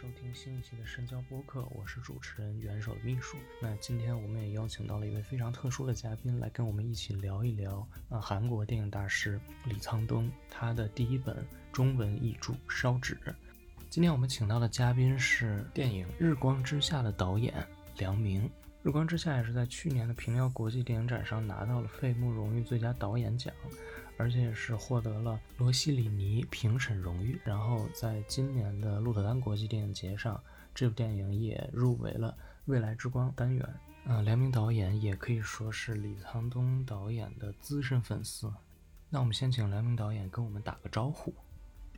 收听新一期的深交播客，我是主持人元首的秘书。那今天我们也邀请到了一位非常特殊的嘉宾来跟我们一起聊一聊啊，韩国电影大师李沧东他的第一本中文译著《烧纸》。今天我们请到的嘉宾是电影《日光之下》的导演梁明。《日光之下》也是在去年的平遥国际电影展上拿到了费穆荣誉最佳导演奖。而且也是获得了罗西里尼评审荣誉，然后在今年的鹿特丹国际电影节上，这部电影也入围了未来之光单元。呃，梁明导演也可以说是李沧东导演的资深粉丝。那我们先请梁明导演跟我们打个招呼。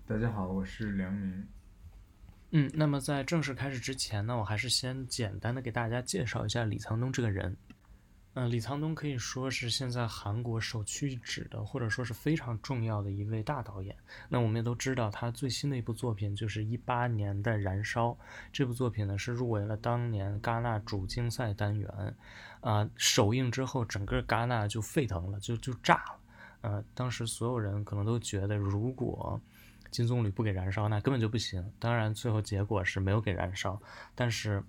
大家好，我是梁明。嗯，那么在正式开始之前呢，我还是先简单的给大家介绍一下李沧东这个人。嗯，李沧东可以说是现在韩国首屈一指的，或者说是非常重要的一位大导演。那我们也都知道，他最新的一部作品就是一八年的《燃烧》。这部作品呢是入围了当年戛纳主竞赛单元，啊，首映之后整个戛纳就沸腾了，就就炸了。呃，当时所有人可能都觉得，如果金棕榈不给《燃烧》，那根本就不行。当然，最后结果是没有给《燃烧》，但是，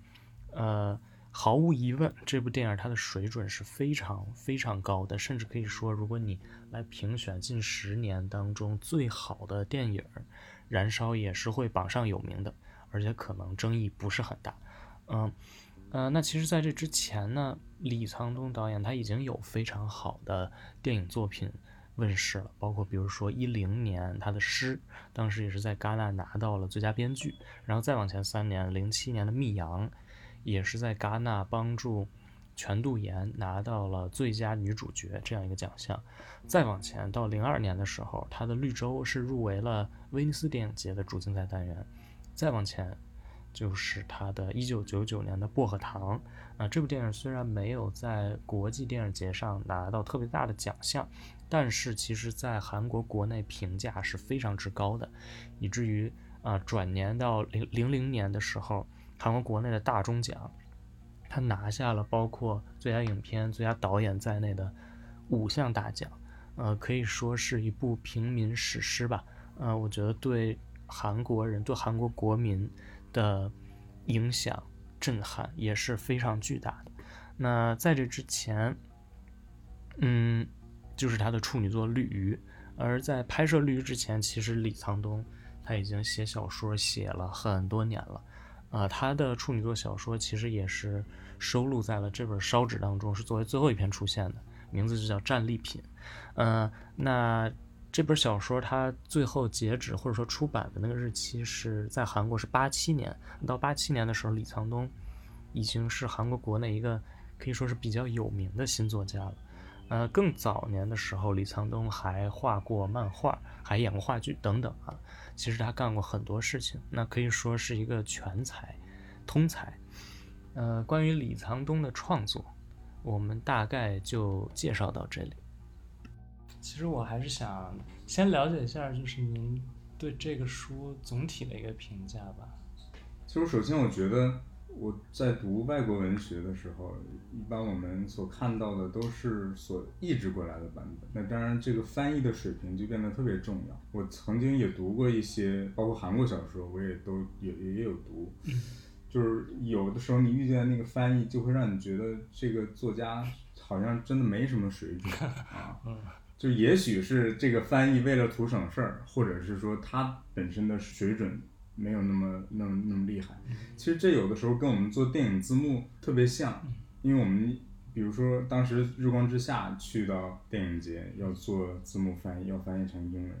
呃。毫无疑问，这部电影它的水准是非常非常高的，甚至可以说，如果你来评选近十年当中最好的电影，《燃烧》也是会榜上有名的，而且可能争议不是很大。嗯，呃，那其实在这之前呢，李沧东导演他已经有非常好的电影作品问世了，包括比如说一零年他的《诗》，当时也是在戛纳拿到了最佳编剧，然后再往前三年，零七年的《密阳》。也是在戛纳帮助全度妍拿到了最佳女主角这样一个奖项。再往前到零二年的时候，他的《绿洲》是入围了威尼斯电影节的主竞赛单元。再往前就是他的一九九九年的《薄荷糖》啊，这部电影虽然没有在国际电影节上拿到特别大的奖项，但是其实在韩国国内评价是非常之高的，以至于啊转年到零零零年的时候。韩国国内的大钟奖，他拿下了包括最佳影片、最佳导演在内的五项大奖，呃，可以说是一部平民史诗吧。呃，我觉得对韩国人、对韩国国民的影响、震撼也是非常巨大的。那在这之前，嗯，就是他的处女作《绿鱼》，而在拍摄《绿鱼》之前，其实李沧东他已经写小说写了很多年了。啊，他的处女作小说其实也是收录在了这本烧纸当中，是作为最后一篇出现的，名字就叫战利品。嗯，那这本小说它最后截止或者说出版的那个日期是在韩国是八七年，到八七年的时候，李沧东已经是韩国国内一个可以说是比较有名的新作家了。呃，更早年的时候，李沧东还画过漫画，还演过话剧等等啊。其实他干过很多事情，那可以说是一个全才、通才。呃，关于李沧东的创作，我们大概就介绍到这里。其实我还是想先了解一下，就是您对这个书总体的一个评价吧。其实首先我觉得。我在读外国文学的时候，一般我们所看到的都是所译制过来的版本。那当然，这个翻译的水平就变得特别重要。我曾经也读过一些，包括韩国小说，我也都也也有读。就是有的时候你遇见那个翻译，就会让你觉得这个作家好像真的没什么水准啊。就也许是这个翻译为了图省事儿，或者是说他本身的水准。没有那么那么那么厉害，其实这有的时候跟我们做电影字幕特别像，因为我们比如说当时《日光之下》去到电影节要做字幕翻译，要翻译成英文，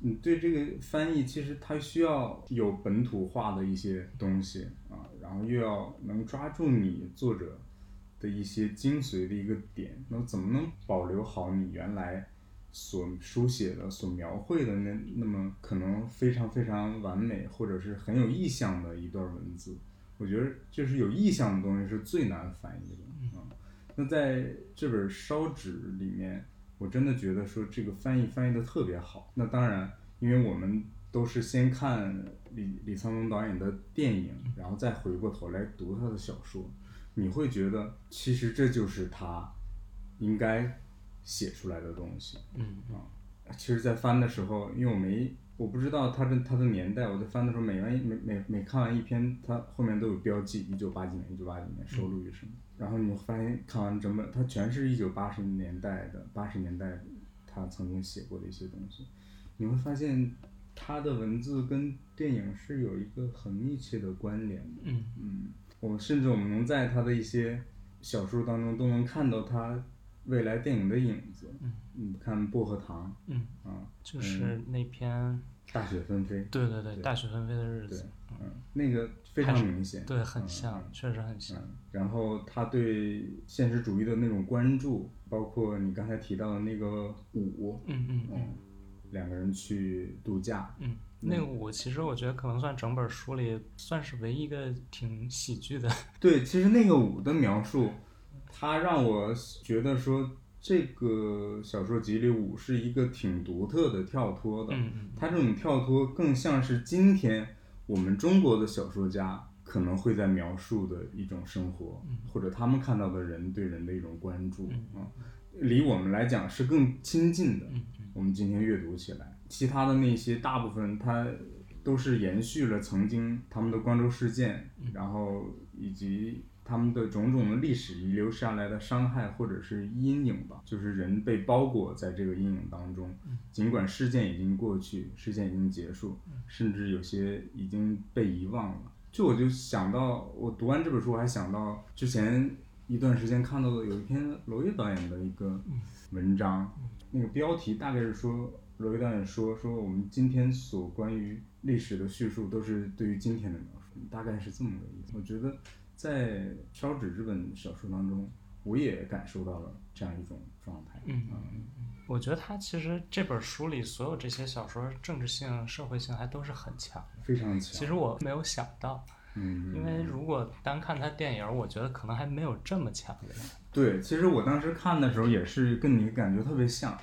你对这个翻译其实它需要有本土化的一些东西啊，然后又要能抓住你作者的一些精髓的一个点，那怎么能保留好你原来？所书写的、所描绘的那那么可能非常非常完美，或者是很有意象的一段文字，我觉得就是有意象的东西是最难翻译的啊。那在这本烧纸里面，我真的觉得说这个翻译翻译的特别好。那当然，因为我们都是先看李李沧东导演的电影，然后再回过头来读他的小说，你会觉得其实这就是他应该。写出来的东西，嗯啊，其实，在翻的时候，因为我没我不知道他的他的年代，我在翻的时候，每完每每每看完一篇，他后面都有标记，一九八几年，一九八几年收录于什么。然后你发现看完整本，它全是一九八十年代的八十年代他曾经写过的一些东西，你会发现他的文字跟电影是有一个很密切的关联的。嗯嗯，我甚至我们能在他的一些小说当中都能看到他未来电影的影子。嗯，你看《薄荷糖》嗯，啊，就是那篇，大雪纷飞。对对对，对大雪纷飞的日对子，，嗯，那个非常明显。对，很嗯像，确实很像。嗯，然后他对现实主义的那种关注，包括你刚才提到的那个舞，嗯嗯嗯嗯，两个人去度假，嗯，那个舞其实我觉得可能算整本书里算是唯一一个挺喜剧的。对，其实那个舞的描述，它让我觉得说这个小说集里舞是一个挺独特的跳脱的，它这种跳脱更像是今天我们中国的小说家可能会在描述的一种生活，或者他们看到的人对人的一种关注啊、离我们来讲是更亲近的。嗯我们今天阅读起来，其他的那些大部分它都是延续了曾经他们的光州事件，然后以及他们的种种的历史遗留下来的伤害或者是阴影吧，就是人被包裹在这个阴影当中，尽管事件已经过去，事件已经结束，甚至有些已经被遗忘了。就我就想到，我读完这本书，我还想到之前一段时间看到的有一篇娄烨导演的一个文章，那个标题大概是说，娄烨导演说说我们今天所关于历史的叙述都是对于今天的描述，大概是这么个意思。我觉得在《烧纸》这本小说当中，我也感受到了这样一种状态。嗯嗯嗯嗯，我觉得他其实这本书里所有这些小说政治性、社会性还都是很强的。非常强。其实我没有想到，嗯，因为如果单看他电影，我觉得可能还没有这么强烈。对，其实我当时看的时候也是跟你感觉特别像。八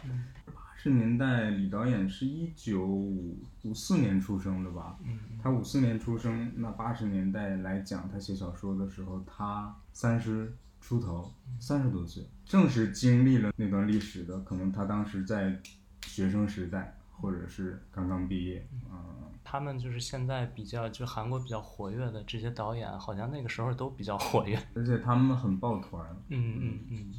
十年代，李导演是一九五四年出生的吧？嗯他五四年出生，那八十年代来讲，他写小说的时候，他三十出头，三十多岁，正是经历了那段历史的，可能他当时在学生时代，或者是刚刚毕业，嗯，他们就是现在比较，就韩国比较活跃的这些导演，好像那个时候都比较活跃。而且他们很抱团，嗯嗯嗯，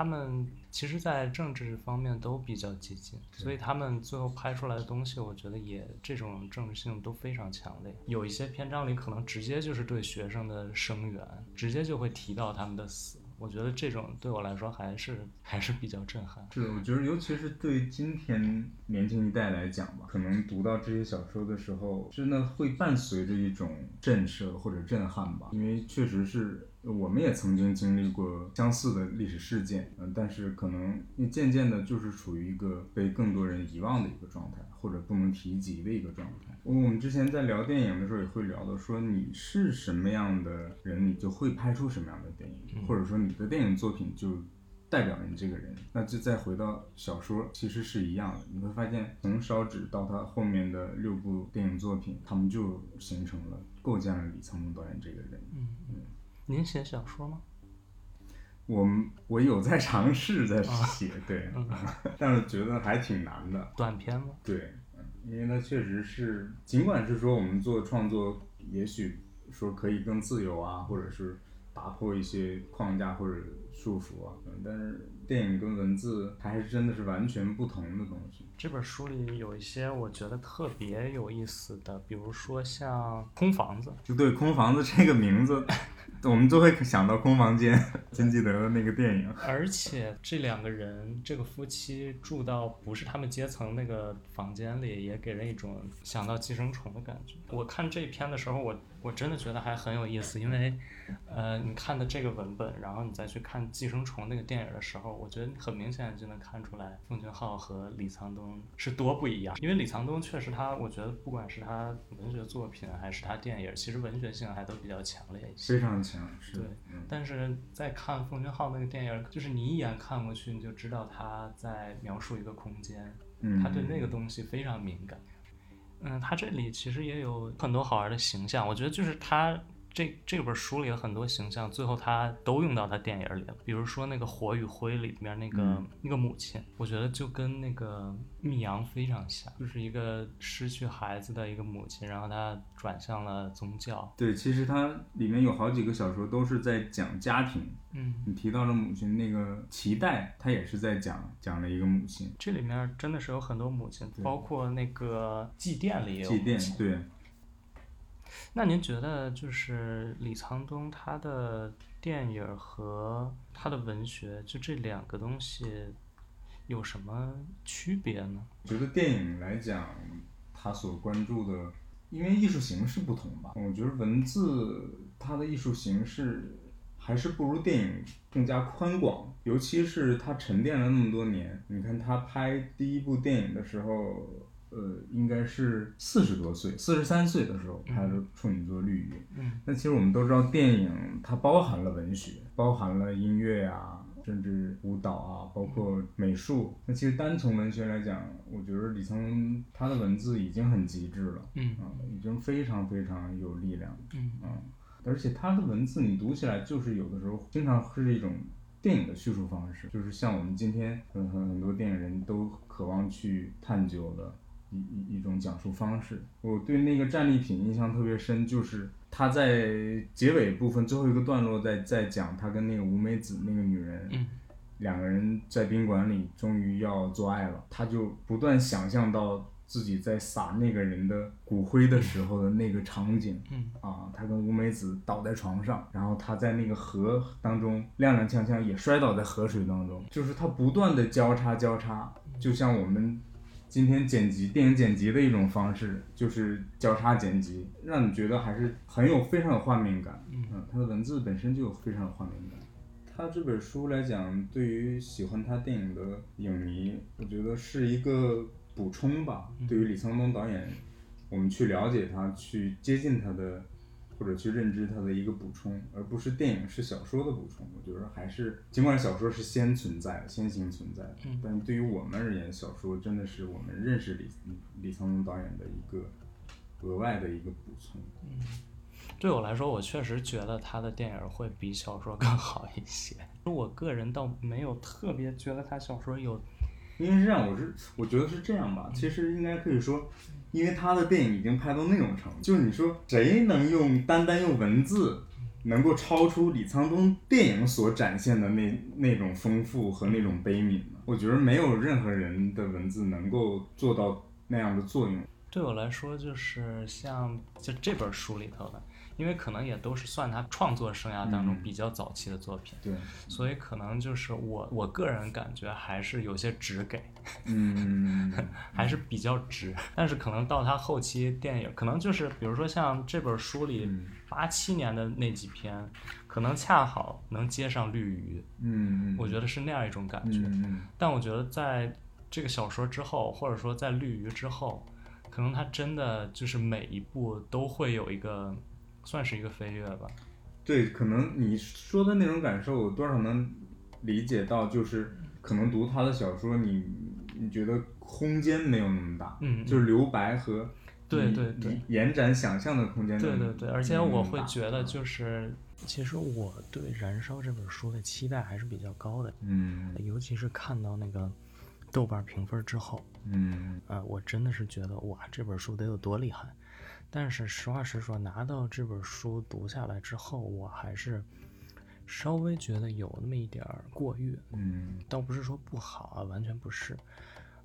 他们其实，在政治方面都比较激进，所以他们最后拍出来的东西，我觉得也这种政治性都非常强烈。有一些篇章里可能直接就是对学生的声援，直接就会提到他们的死。我觉得这种对我来说还是还是比较震撼。是，我觉得尤其是对今天年轻一代来讲吧，可能读到这些小说的时候，真的会伴随着一种震慑或者震撼吧，因为确实是我们也曾经经历过相似的历史事件，嗯、但是可能渐渐的就是处于一个被更多人遗忘的一个状态，或者不能提及的一个状态。我们之前在聊电影的时候也会聊到，说你是什么样的人，你就会拍出什么样的电影，或者说你的电影作品就代表你这个人。那就再回到小说，其实是一样的。你会发现，从烧纸到他后面的六部电影作品，他们就形成了构建了李沧东导演这个人。嗯嗯，您写小说吗？我们我有在尝试在写，对，但是觉得还挺难的。短篇吗？对，嗯因为它确实是，尽管是说我们做创作，也许说可以更自由啊，或者是打破一些框架或者束缚啊，嗯但是电影跟文字它还是真的是完全不同的东西。这本书里有一些我觉得特别有意思的，比如说像空房子，就对“空房子”这个名字，我们就会想到空房间，金基德的那个电影。而且这两个人，这个夫妻住到不是他们阶层那个房间里，也给人一种想到寄生虫的感觉。我看这篇的时候，我我真的觉得还很有意思，因为，呃，你看的这个文本，然后你再去看《寄生虫》那个电影的时候，我觉得很明显就能看出来，奉俊昊和李沧东是多不一样。因为李沧东确实他，我觉得不管是他文学作品还是他电影，其实文学性还都比较强烈一些。非常强，是对嗯，但是在看奉俊昊那个电影，就是你一眼看过去，你就知道他在描述一个空间，嗯，他对那个东西非常敏感。嗯，他这里其实也有很多好玩的形象，我觉得就是他这这本书里的很多形象，最后他都用到他电影里了。比如说那个《火与灰》里面那个、嗯那个母亲，我觉得就跟那个密阳非常像，就是一个失去孩子的一个母亲，然后她转向了宗教。对，其实它里面有好几个小说都是在讲家庭。嗯，你提到了母亲，那个《脐带》，它也是在讲讲了一个母亲。这里面真的是有很多母亲，包括那个祭奠里也有祭奠，对，那您觉得就是李沧东他的电影和他的文学，就这两个东西有什么区别呢？觉得电影来讲，他所关注的，因为艺术形式不同吧，我觉得文字它的艺术形式还是不如电影更加宽广，尤其是他沉淀了那么多年。你看他拍第一部电影的时候，呃，应该是四十多岁，四十三岁的时候拍的处女座《绿鱼》。嗯那其实我们都知道，电影它包含了文学，包含了音乐啊，甚至舞蹈啊，包括美术。那其实单从文学来讲，我觉得李沧东他的文字已经很极致了，嗯啊，已经非常非常有力量，嗯啊，而且他的文字你读起来就是有的时候经常是一种。电影的叙述方式，就是像我们今天很很很多电影人都渴望去探究的一一一种讲述方式。我对那个战利品印象特别深，就是他在结尾部分最后一个段落在在讲他跟那个吴美子那个女人，嗯两个人在宾馆里终于要做爱了，他就不断想象到自己在撒那个人的骨灰的时候的那个场景。嗯啊，他跟吴美子倒在床上，然后他在那个河当中踉踉跄跄，也摔倒在河水当中，就是他不断的交叉交叉，就像我们今天剪辑电影剪辑的一种方式，就是交叉剪辑，让你觉得还是很有非常有画面感。嗯嗯，他的文字本身就有非常有画面感。他这本书来讲，对于喜欢他电影的影迷，我觉得是一个补充吧。对于李沧东导演，我们去了解他、去接近他的，或者去认知它的一个补充，而不是电影是小说的补充。我觉得还是，尽管小说是先存在的、先行存在的，嗯但对于我们而言，小说真的是我们认识李李沧龙导演的一个额外的一个补充。嗯对我来说，我确实觉得他的电影会比小说更好一些。我个人倒没有特别觉得他小说有，因为是这样，我是我觉得是这样吧，其实应该可以说，因为他的电影已经拍到那种程度，就是你说谁能用单单用文字，能够超出李沧东电影所展现的那那种丰富和那种悲悯呢？我觉得没有任何人的文字能够做到那样的作用。对我来说就是像就这本书里头的，因为可能也都是算他创作生涯当中嗯比较早期的作品，对，所以可能就是我我个人感觉还是有些直给，嗯，还是比较直。但是可能到他后期电影，可能就是比如说像这本书里嗯八七年的那几篇，可能恰好能接上绿鱼，嗯，我觉得是那样一种感觉。但我觉得在这个小说之后，或者说在绿鱼之后，可能他真的就是每一部都会有一个，算是一个飞跃吧。对，可能你说的那种感受，我多少能理解到，就是可能读他的小说你，你觉得空间没有那么大，嗯，就是留白和对对对延展想象的空间。对对对，而且我会觉得，就是其实我对《燃烧》这本书的期待还是比较高的，嗯尤其是看到那个豆瓣评分之后，嗯啊，我真的是觉得哇，这本书得有多厉害。但是实话实说，拿到这本书读下来之后，我还是稍微觉得有那么一点儿过誉，嗯。倒不是说不好啊，完全不是，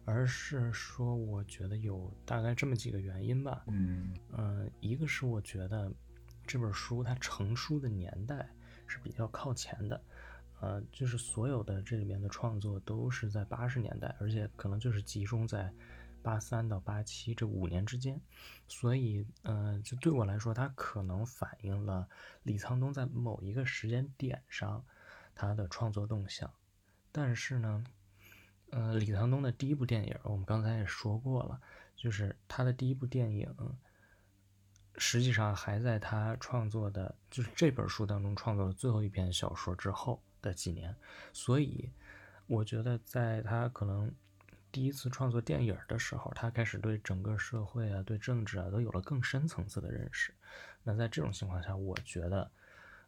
而是说我觉得有大概这么几个原因吧。嗯。嗯，一个是我觉得这本书它成书的年代是比较靠前的，呃，就是所有的这里面的创作都是在八十年代，而且可能就是集中在八三到八七这五年之间，所以呃，就对我来说，它可能反映了李沧东在某一个时间点上他的创作动向，但是呢。呃，李沧东的第一部电影，我们刚才也说过了，就是他的第一部电影，实际上还在他创作的，就是这本书当中创作的最后一篇小说之后的几年，所以我觉得在他可能第一次创作电影的时候，他开始对整个社会啊、对政治啊都有了更深层次的认识。那在这种情况下，我觉得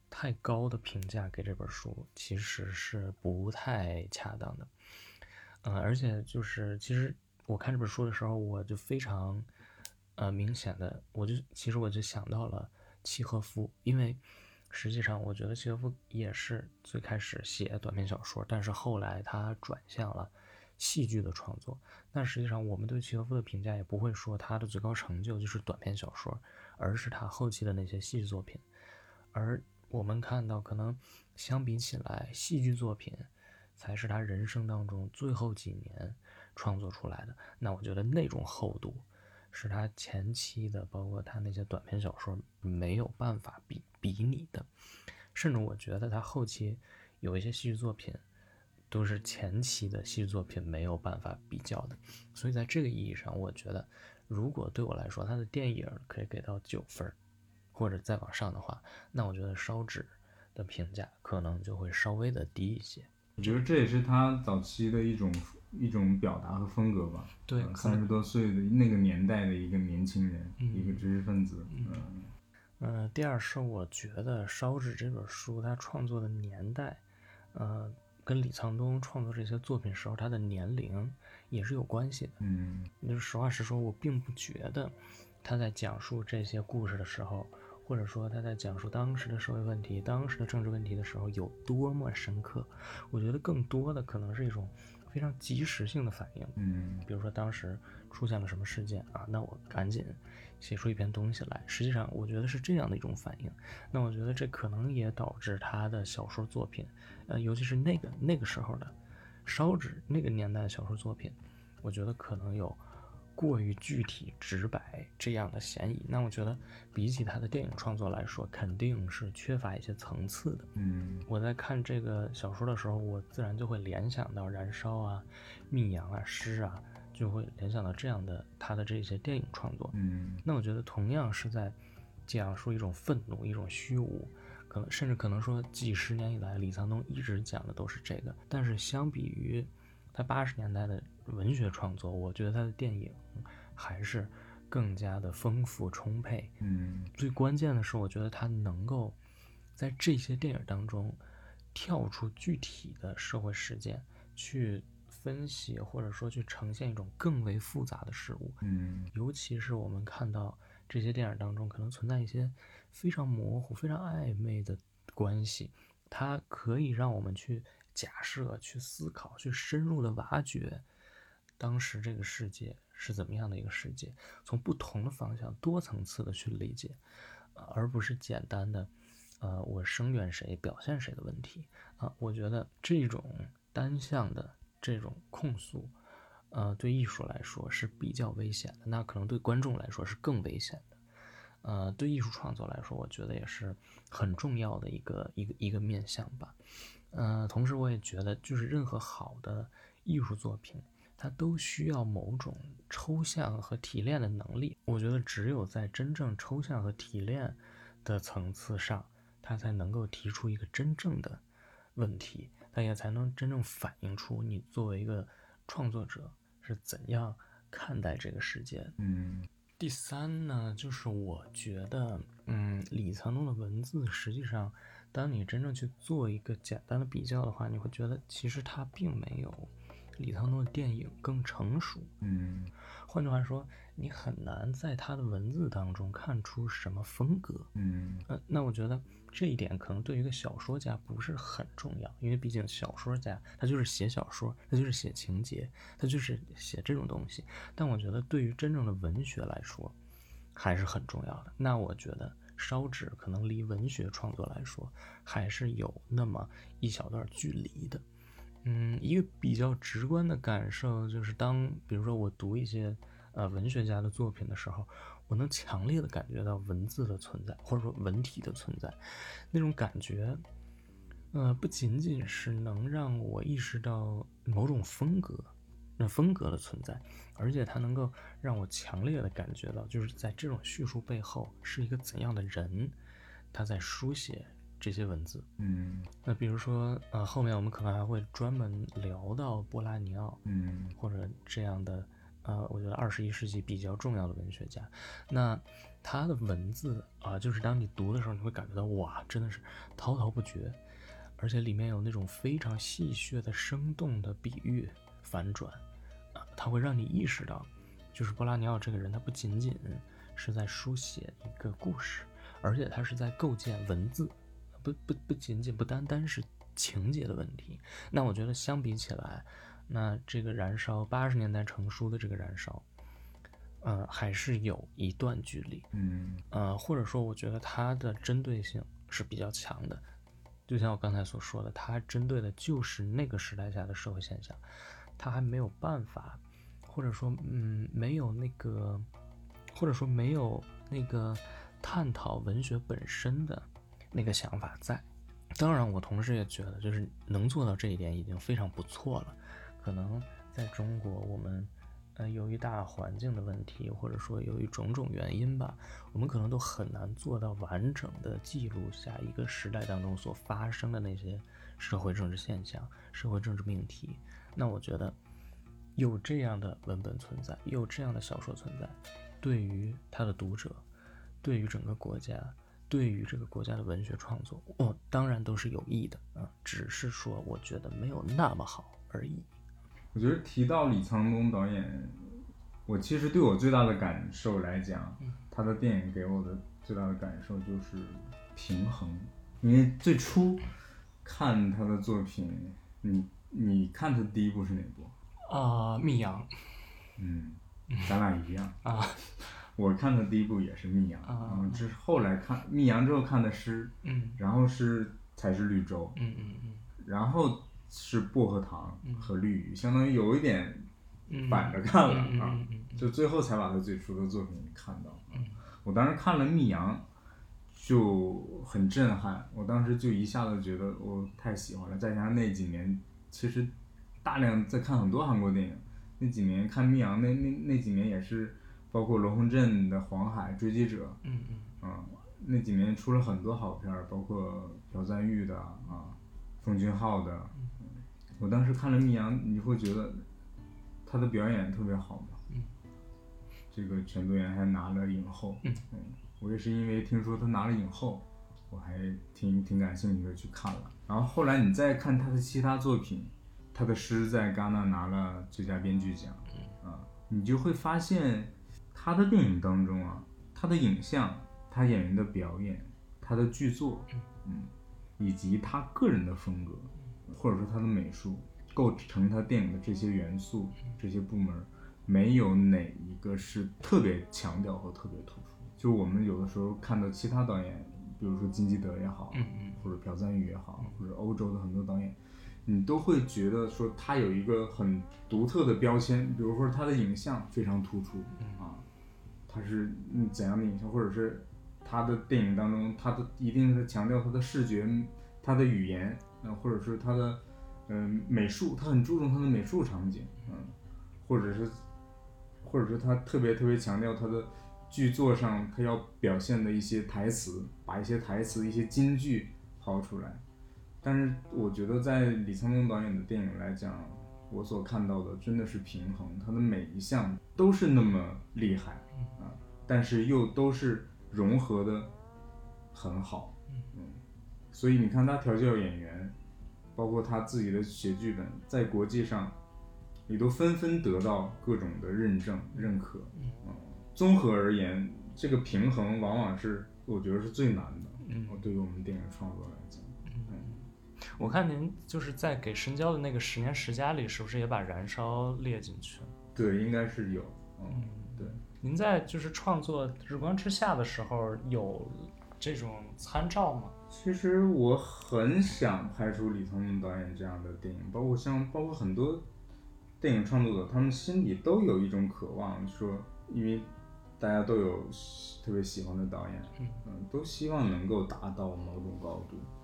太高的评价给这本书其实是不太恰当的。嗯，而且就是其实我看这本书的时候，我就非常呃明显的，我就其实我就想到了契诃夫，因为实际上我觉得契诃夫也是最开始写短篇小说，但是后来他转向了戏剧的创作。但实际上我们对契诃夫的评价也不会说他的最高成就就是短篇小说，而是他后期的那些戏剧作品。而我们看到，可能相比起来，戏剧作品。才是他人生当中最后几年创作出来的。那我觉得那种厚度是他前期的，包括他那些短篇小说没有办法比比拟的。甚至我觉得他后期有一些戏剧作品都是前期的戏剧作品没有办法比较的。所以在这个意义上，我觉得如果对我来说他的电影可以给到九分或者再往上的话，那我觉得烧纸的评价可能就会稍微的低一些。我觉得这也是他早期的一种一种表达和风格吧。对，三十多岁的那个年代的一个年轻人，一个知识分子。嗯。嗯，第二是我觉得《烧纸》这本书他创作的年代，呃，跟李沧东创作这些作品时候他的年龄也是有关系的。嗯。就是实话实说，我并不觉得他在讲述这些故事的时候。或者说他在讲述当时的社会问题、当时的政治问题的时候有多么深刻，我觉得更多的可能是一种非常及时性的反应。嗯，比如说当时出现了什么事件啊，那我赶紧写出一篇东西来。实际上，我觉得是这样的一种反应。那我觉得这可能也导致他的小说作品，呃，尤其是那个那个时候的烧纸那个年代的小说作品，我觉得可能有。过于具体直白这样的嫌疑，那我觉得比起他的电影创作来说，肯定是缺乏一些层次的。嗯，我在看这个小说的时候，我自然就会联想到《燃烧》啊、《密阳》啊、《诗》啊，就会联想到这样的他的这些电影创作。嗯，那我觉得同样是在讲述一种愤怒、一种虚无，可能甚至可能说几十年以来，李沧东一直讲的都是这个。但是相比于他八十年代的文学创作，我觉得他的电影还是更加的丰富充沛。嗯，最关键的是，我觉得他能够在这些电影当中跳出具体的社会事件，去分析或者说去呈现一种更为复杂的事物。嗯，尤其是我们看到这些电影当中可能存在一些非常模糊、非常暧昧的关系，它可以让我们去。假设去思考，去深入的挖掘，当时这个世界是怎么样的一个世界，从不同的方向、多层次的去理解，而不是简单的，呃，我声援谁、表现谁的问题啊。我觉得这种单向的这种控诉，呃，对艺术来说是比较危险的，那可能对观众来说是更危险的。呃，对艺术创作来说，我觉得也是很重要的一个一个一个面向吧。呃，同时我也觉得，就是任何好的艺术作品，它都需要某种抽象和提炼的能力。我觉得只有在真正抽象和提炼的层次上，它才能够提出一个真正的问题，它也才能真正反映出你作为一个创作者是怎样看待这个世界。嗯，第三呢，就是我觉得，嗯，李沧东的文字实际上。当你真正去做一个简单的比较的话，你会觉得其实他并没有李沧东的电影更成熟。嗯，换句话说，你很难在他的文字当中看出什么风格。嗯，呃，那我觉得这一点可能对于一个小说家不是很重要，因为毕竟小说家他就是写小说，他就是写情节，他就是写这种东西。但我觉得对于真正的文学来说，还是很重要的。那我觉得。烧纸可能离文学创作来说还是有那么一小段距离的。嗯，一个比较直观的感受就是，当比如说我读一些呃文学家的作品的时候，我能强烈的感觉到文字的存在，或者说文体的存在，那种感觉，呃，不仅仅是能让我意识到某种风格。那风格的存在，而且它能够让我强烈的感觉到，就是在这种叙述背后是一个怎样的人，他在书写这些文字。嗯，那比如说，呃，后面我们可能还会专门聊到波拉尼奥，嗯，或者这样的，呃，我觉得二十一世纪比较重要的文学家。那他的文字啊，就是当你读的时候，你会感觉到哇，真的是滔滔不绝，而且里面有那种非常戏谑的、生动的比喻反转啊，他会让你意识到，就是波拉尼奥这个人，他不仅仅是在书写一个故事，而且他是在构建文字，不不不仅仅不单单是情节的问题。那我觉得相比起来，那这个燃烧八十年代成书的这个燃烧，呃，还是有一段距离，嗯呃，或者说我觉得它的针对性是比较强的。就像我刚才所说的，它针对的就是那个时代下的社会现象，它还没有办法，或者说，嗯，没有那个，或者说没有那个探讨文学本身的那个想法在。当然，我同时也觉得，就是能做到这一点已经非常不错了。可能在中国，我们呃由于大环境的问题，或者说由于种种原因吧，我们可能都很难做到完整的记录下一个时代当中所发生的那些社会政治现象、社会政治命题。那我觉得有这样的文本存在，有这样的小说存在，对于他的读者，对于整个国家。对于这个国家的文学创作，哦，当然都是有益的啊，只是说我觉得没有那么好而已。我觉得提到李沧东导演，我其实对我最大的感受来讲，他的电影给我的最大的感受就是平衡。因为最初看他的作品，你你看他第一部是哪部？啊，密阳。嗯，咱俩一样啊。我看的第一部也是《密阳》，嗯，这是后来看《密阳》之后看的诗，嗯，然后是才是绿洲，嗯嗯嗯，然后是薄荷糖和绿鱼，相当于有一点反着看了啊，就最后才把他最初的作品看到。我当时看了《密阳》，就很震撼，我当时就一下子觉得我太喜欢了。再加上那几年其实大量在看很多韩国电影，那几年看《密阳》那那那几年也是。包括罗洪镇的《黄海追击者》，嗯嗯，啊，那几年出了很多好片儿，包括朴赞玉的啊，奉俊昊的，我当时看了《密阳》，你会觉得他的表演特别好嘛？嗯，这个全度妍还拿了影后，嗯嗯，我也是因为听说他拿了影后，我还挺挺感兴趣的去看了。然后后来你再看他的其他作品，他的诗在戛纳拿了最佳编剧奖，啊，你就会发现。他的电影当中啊，他的影像、他演员的表演、他的剧作，嗯，以及他个人的风格，或者说他的美术构成他电影的这些元素、这些部门，没有哪一个是特别强调和特别突出。就我们有的时候看到其他导演，比如说金基德也好，或者朴赞宇也好，或者欧洲的很多导演，你都会觉得说他有一个很独特的标签，比如说他的影像非常突出，啊。他是怎样的影像，或者是他的电影当中，他的一定是强调他的视觉、他的语言，嗯，或者是他的嗯美术，他很注重他的美术场景，嗯，或者是或者是他特别特别强调他的剧作上他要表现的一些台词，把一些台词、一些金句抛出来。但是我觉得在李沧东导演的电影来讲，我所看到的真的是平衡，他的每一项都是那么厉害啊。但是又都是融合的很好，嗯，所以你看他调教演员，包括他自己的写剧本，在国际上也都纷纷得到各种的认证认可，嗯，综合而言，这个平衡往往是我觉得是最难的，嗯，对于我们电影创作来我看您就是在给深交的那个十年十佳里，是不是也把燃烧列进去了？对，应该是有，嗯，对。您在就是创作《日光之下》的时候有这种参照吗？其实我很想拍出李沧东导演这样的电影，包括像包括很多电影创作者，他们心里都有一种渴望，说因为大家都有特别喜欢的导演，嗯，都希望能够达到某种高度，嗯，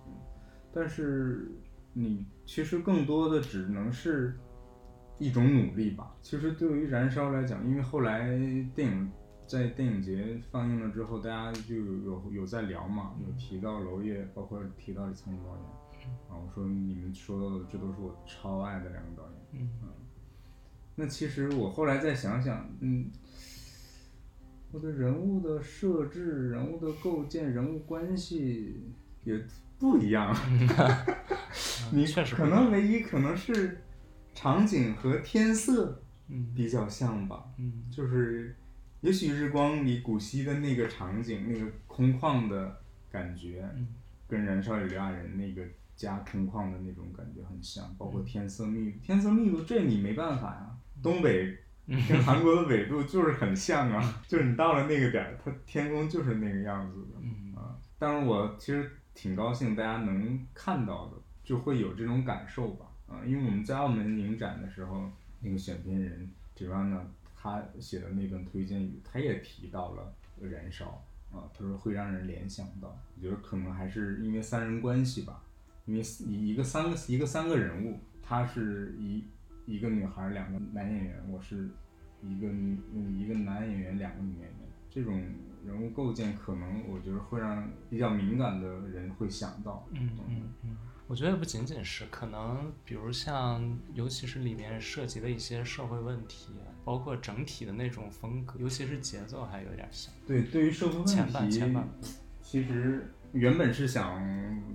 但是你其实更多的只能是。一种努力吧。其实对于《燃烧》来讲，因为后来电影在电影节放映了之后，大家就有有在聊嘛，有提到娄烨，包括提到李沧东导演。嗯。啊，我说你们说到的，这都是我超爱的两个导演。嗯。那其实我后来再想想，嗯，我的人物的设置、人物的构建、人物关系也不一样。你确实不可能唯一可能是场景和天色嗯。比较像吧，嗯。就是也许日光里古稀的那个场景，那个空旷的感觉，嗯。跟《燃烧与刘亚仁》那个家空旷的那种感觉很像，包括嗯。天色密度，天色密度这你没办法呀，东北 跟韩国的纬度就是很像啊，就是你到了那个点儿，它天空就是那个样子的。嗯。啊。当然我其实挺高兴大家能看到的，就会有这种感受吧啊，因为我们在澳门影展的时候，那个选片人 Joanna 他写的那段推荐语，他也提到了燃烧。啊，他说会让人联想到，我觉得可能还是因为三人关系吧，因为一一个三个一个三个人物，他是一一个女孩，两个男演员，我是一个女一个男演员，两个女演员，这种人物构建可能我觉得会让比较敏感的人会想到，嗯嗯嗯，我觉得也不仅仅是，可能比如像，尤其是里面涉及的一些社会问题，包括整体的那种风格，尤其是节奏还有点像。对，对于社会问前半前题半，其实原本是想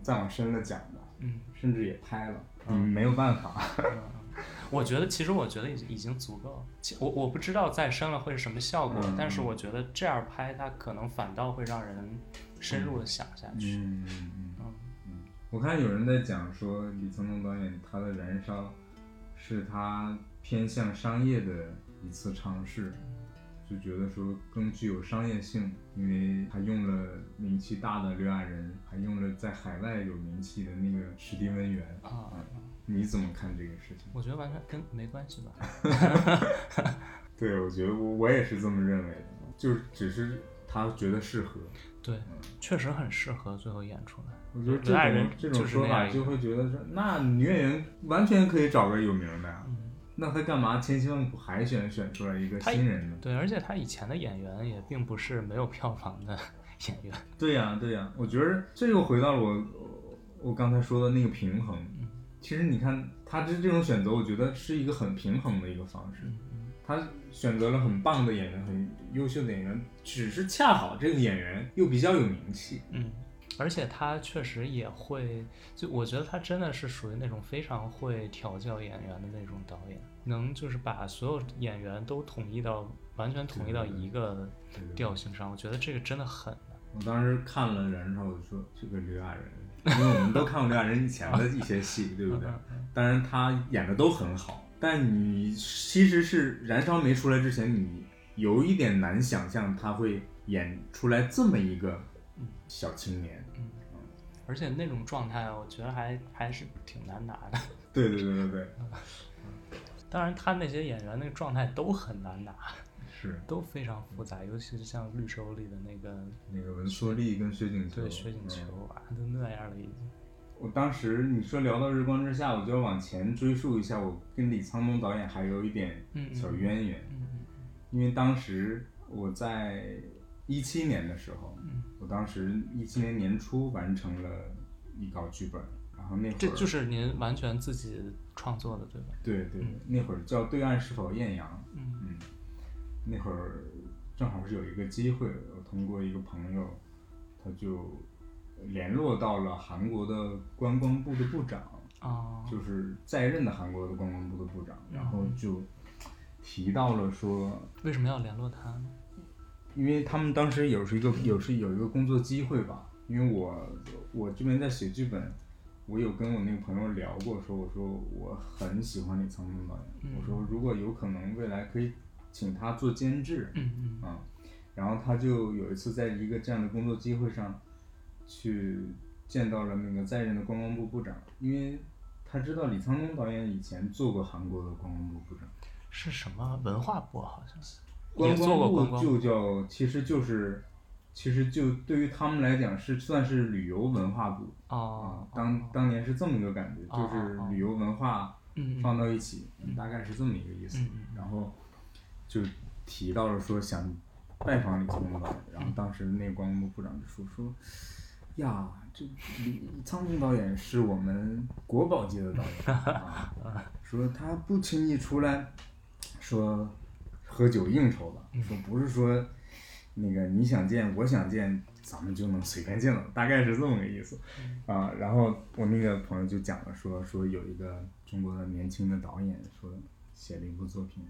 再往深了讲的，嗯，甚至也拍了，嗯。没有办法。我觉得其实我觉得已经已经足够了。我我不知道再深了会是什么效果，嗯但是我觉得这样拍它可能反倒会让人深入的想下去。嗯嗯嗯。嗯我看有人在讲说，李沧东导演他的《燃烧》是他偏向商业的一次尝试，就觉得说更具有商业性，因为他用了名气大的刘亚仁，还用了在海外有名气的那个史蒂文元。啊，你怎么看这个事情？我觉得完全跟没关系吧。对，我觉得我我也是这么认为的，就是只是他觉得适合。对，确实很适合最后演出来。我觉得这种这种说法就会觉得说，那女演员完全可以找个有名的呀。嗯那他干嘛千辛万苦海选选出来一个新人呢？对，而且他以前的演员也并不是没有票房的 演员。对呀、对呀、我觉得这又回到了我我刚才说的那个平衡。嗯其实你看他这这种选择，我觉得是一个很平衡的一个方式。嗯他选择了很棒的演员，很优秀的演员，只是恰好这个演员又比较有名气。嗯，而且他确实也会，就我觉得他真的是属于那种非常会调教演员的那种导演，能就是把所有演员都统一到完全统一到一个调性上，我觉得这个真的很难。我当时看了《燃烧》，我就说这个刘亚仁，因为我们都看过刘亚仁以前的一些戏，对不对？当然他演的都很好，但你其实是《燃烧》没出来之前，你有一点难想象他会演出来这么一个小青年。而且那种状态，我觉得还还是挺难拿的。对对对对对，当然，他那些演员那个状态都很难拿，是都非常复杂，尤其是像《绿洲》里的那个那个文梭利跟雪景求。对雪景求嗯啊，都那样了已经。我当时你说聊到《日光之下》，我就要往前追溯一下，我跟李沧东导演还有一点小渊源。嗯因为当时我在一七年的时候，嗯我当时一七年年初完成了一稿剧本，然后那会儿这就是您完全自己创作的，对吧？对对，那会儿叫《对岸是否艳阳》，那会儿正好是有一个机会，我通过一个朋友，他就联络到了韩国的观光部的部长，哦，就是在任的韩国的观光部的部长，然后嗯就提到了说，为什么要联络他呢？因为他们当时有是一个有是有一个工作机会吧，因为我我这边在写剧本，我有跟我那个朋友聊过，说我说我很喜欢李沧东导演，嗯我说如果有可能未来可以请他做监制，嗯嗯。啊，然后他就有一次在一个这样的工作机会上，去见到了那个在任的观光部部长，因为他知道李沧东导演以前做过韩国的观光部部长。是什么文化部好像是，观光光部就叫，其实就是，其实就对于他们来讲是算是旅游文化部哦啊，，当当年是这么一个感觉，哦就是旅游文化嗯放到一起，大概是这么一个意思。然后就提到了说想拜访李沧东导演，然后当时那个观光部部长就说说。呀，这李沧东导演是我们国宝级的导演啊，说他不轻易出来说喝酒应酬的，说不是说那个你想见我想见，咱们就能随便见了，大概是这么个意思啊。然后我那个朋友就讲了说说有一个中国的年轻的导演说写了一部作品，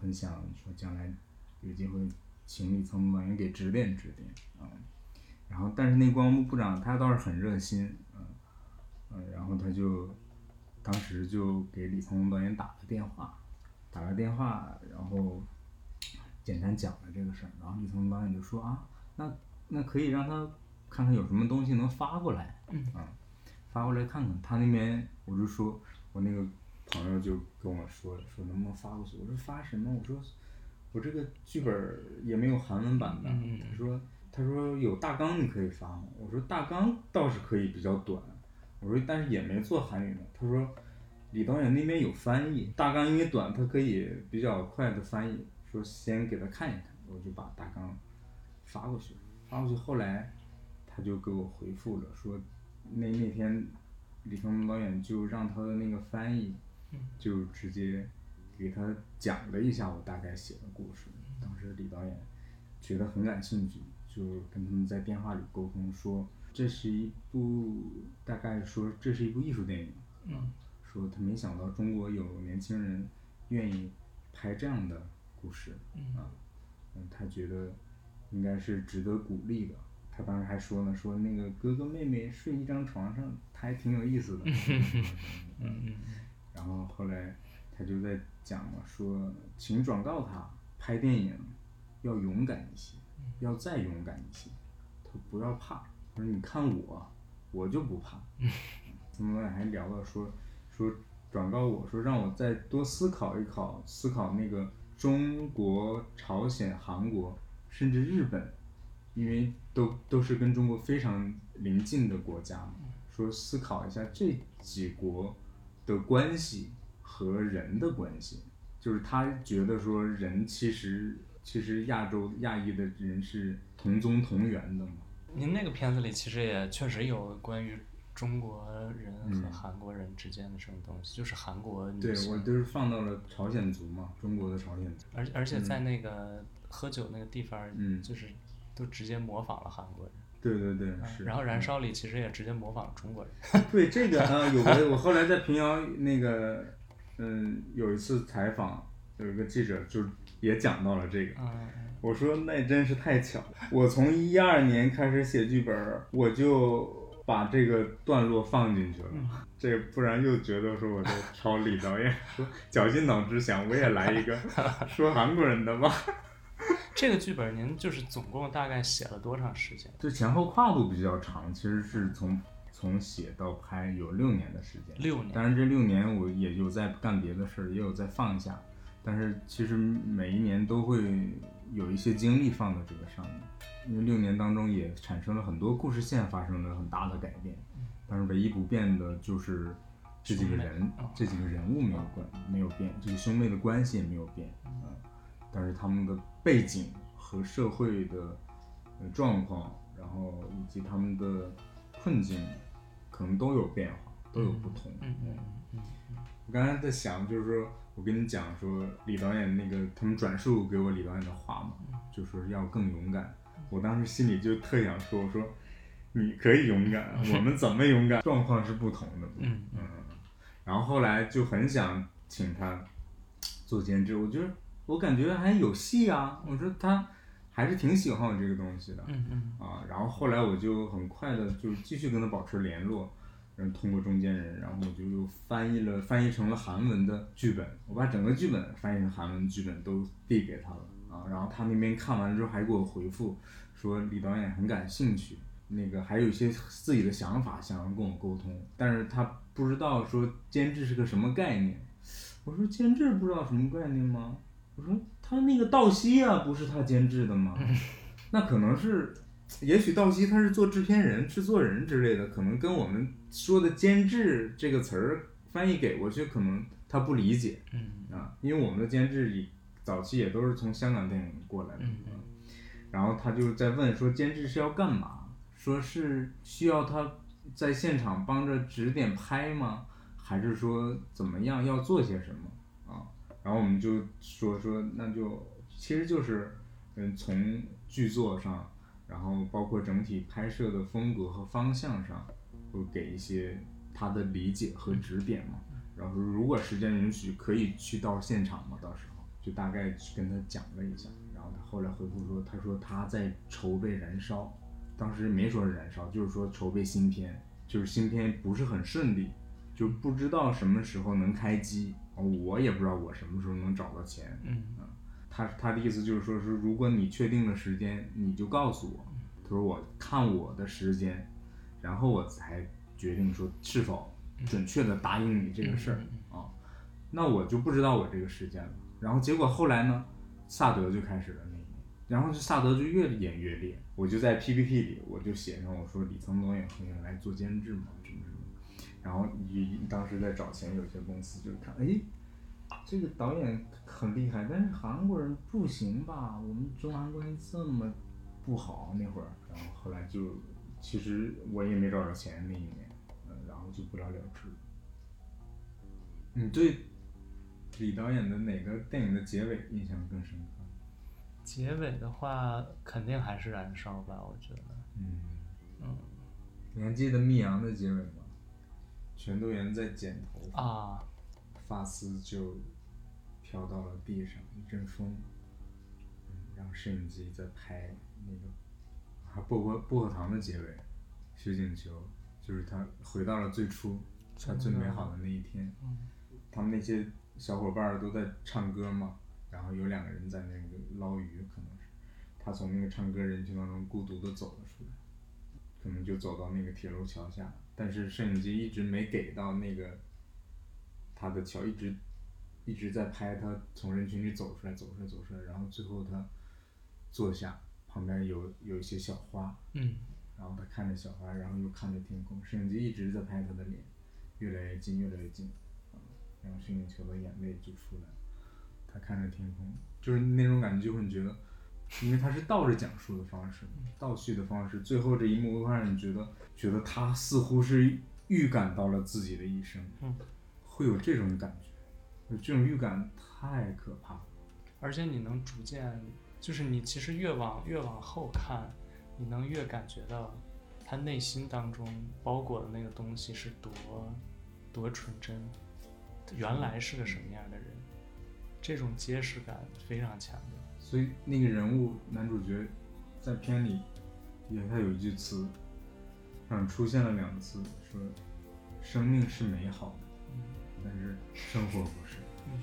很想说将来有机会请李沧东导演给指点指点啊。然后但是那光部部长他倒是很热心，嗯嗯，然后他就当时就给李沧东导演打了电话，打了电话，然后简单讲了这个事儿，然后李沧东导演就说啊，那那可以让他看看有什么东西能发过来，嗯啊，发过来看看。他那边我就说，我那个朋友就跟我说说能不能发过去，我说发什么？我说我这个剧本也没有韩文版的，他说他说有大纲你可以发吗？我说大纲倒是可以比较短，我说但是也没做韩语的。他说李导演那边有翻译，大纲因为短，他可以比较快的翻译，说先给他看一看，我就把大纲发过去，发过去后来他就给我回复了，说那那天李成龙导演就让他的那个翻译就直接给他讲了一下我大概写的故事，当时李导演觉得很感兴趣，就跟他们在电话里沟通说，这是一部大概说这是一部艺术电影，嗯。说他没想到中国有年轻人愿意拍这样的故事，啊，嗯，他觉得应该是值得鼓励的。他当时还说呢，说那个哥哥妹妹睡一张床上，他还挺有意思的。嗯嗯然后后来他就在讲了，说请转告他，拍电影要勇敢一些，要再勇敢一些，他不要怕。他说你看我，我就不怕。他们俩还聊了说说转告我说让我再多思考一考，思考那个中国、朝鲜、韩国，甚至日本，因为都都是跟中国非常邻近的国家嘛，说思考一下这几国的关系和人的关系，就是他觉得说人其实其实亚洲亚裔的人是同宗同源的嘛，您那个片子里其实也确实有关于中国人和嗯韩国人之间的这种东西，就是韩国女对我就是放到了朝鲜族嘛，中国的朝鲜族。而而且在那个喝酒那个地方，嗯就是都直接模仿了韩国人。对对对，是。嗯然后《燃烧》里其实也直接模仿了中国人。对这个啊，有个我后来在平遥那个，嗯，有一次采访，有一个记者就也讲到了这个。嗯，我说那真是太巧了，我从一二年开始写剧本，我就把这个段落放进去了。这不然又觉得说我在抄李导演，说绞尽脑汁想我也来一个 说韩国人的吧。这个剧本您就是总共大概写了多长时间？就前后跨度比较长，其实是从从写到拍有六年的时间。六年。当然这六年我也有在干别的事儿，也有在放下，但是其实每一年都会有一些精力放到这个上面，因为六年当中也产生了很多故事线发生了很大的改变，但是唯一不变的就是这几个人哦，这几个人物没有关没有变，这个兄妹的关系也没有变，嗯，但是他们的背景和社会的呃状况，然后以及他们的困境，可能都有变化，都有不同。嗯嗯嗯我刚才在想，就是说我跟你讲说李导演那个他们转述给我李导演的话嘛，就说要更勇敢。我当时心里就特想说，我说你可以勇敢，我们怎么勇敢，状况是不同的。嗯嗯，然后后来就很想请他做监制，我觉得我感觉还有戏啊，我说他还是挺喜欢我这个东西的。嗯嗯啊，然后后来我就很快的就继续跟他保持联络，然后通过中间人，然后我就又翻译了翻译成了韩文的剧本，我把整个剧本翻译成韩文剧本都递给他了啊，然后他那边看完之后还给我回复说李导演很感兴趣，那个还有一些自己的想法想要跟我沟通，但是他不知道说监制是个什么概念，我说监制不知道什么概念吗？我说他那个道西啊，不是他监制的吗？那可能是，也许道西他是做制片人、制作人之类的，可能跟我们说的监制这个词儿翻译给过去，可能他不理解嗯啊，因为我们的监制也早期也都是从香港电影过来的，嗯啊然后他就在问说监制是要干嘛？说是需要他在现场帮着指点拍吗？还是说怎么样要做些什么啊？然后我们就说说，那就其实就是，嗯，从剧作上，然后包括整体拍摄的风格和方向上，会给一些他的理解和指点嘛。然后如果时间允许，可以去到现场嘛，到时候就大概去跟他讲了一下。然后他后来回复说，他说他在筹备《燃烧》，当时没说是燃烧，就是说筹备新片，就是新片不是很顺利，就不知道什么时候能开机，哦我也不知道我什么时候能找到钱。嗯他他的意思就是说是，如果你确定了时间，你就告诉我。他说我看我的时间，然后我才决定说是否准确的答应你这个事儿啊。那我就不知道我这个时间了。然后结果后来呢，萨德就开始了那一年，然后就萨德就越演越烈。我就在 PPT 里我就写上我说李沧东也可以来做监制嘛。然后你当时在找钱，有些公司就看，哎，这个导演很厉害，但是韩国人不行吧？我们中韩关系这么不好那会儿，然后后来就其实我也没找着钱那一年，嗯，然后就不了了之。你对李导演的哪个电影的结尾印象更深刻？结尾的话，肯定还是燃烧吧，我觉得。嗯，嗯你还记得《密阳》的结尾吗？全度妍在剪头发，啊，发丝就飘到了地上，一阵风，嗯，然后摄影机在拍那个，还薄荷薄荷糖的结尾，徐景球就是他回到了最初，他最美好的那一天，嗯。他们那些小伙伴儿都在唱歌嘛，然后有两个人在那个捞鱼，可能是他从那个唱歌人群当中孤独的走了出来，可能就走到那个铁路桥下，但是摄影机一直没给到那个他的桥，一直一直在拍他从人群里走出来，走出来，走出来，然后最后他坐下，旁边有有一些小花，嗯。然后他看着小花，然后又看着天空，摄影机一直在拍他的脸，越来越近，越来越近，啊，然后摄影球的眼泪就出来，他看着天空，就是那种感觉，就会觉得，因为他是倒着讲述的方式，倒叙的方式，最后这一幕会让你觉得，觉得他似乎是预感到了自己的一生，嗯，会有这种感觉，这种预感太可怕了，而且你能逐渐，就是你其实越往越往后看，你能越感觉到他内心当中包裹的那个东西是多多纯真，原来是个什么样的人，这种揭示感非常强烈。所以那个人物男主角在片里也他有一句词，嗯，出现了两次，说生命是美好的，嗯但是生活不是。嗯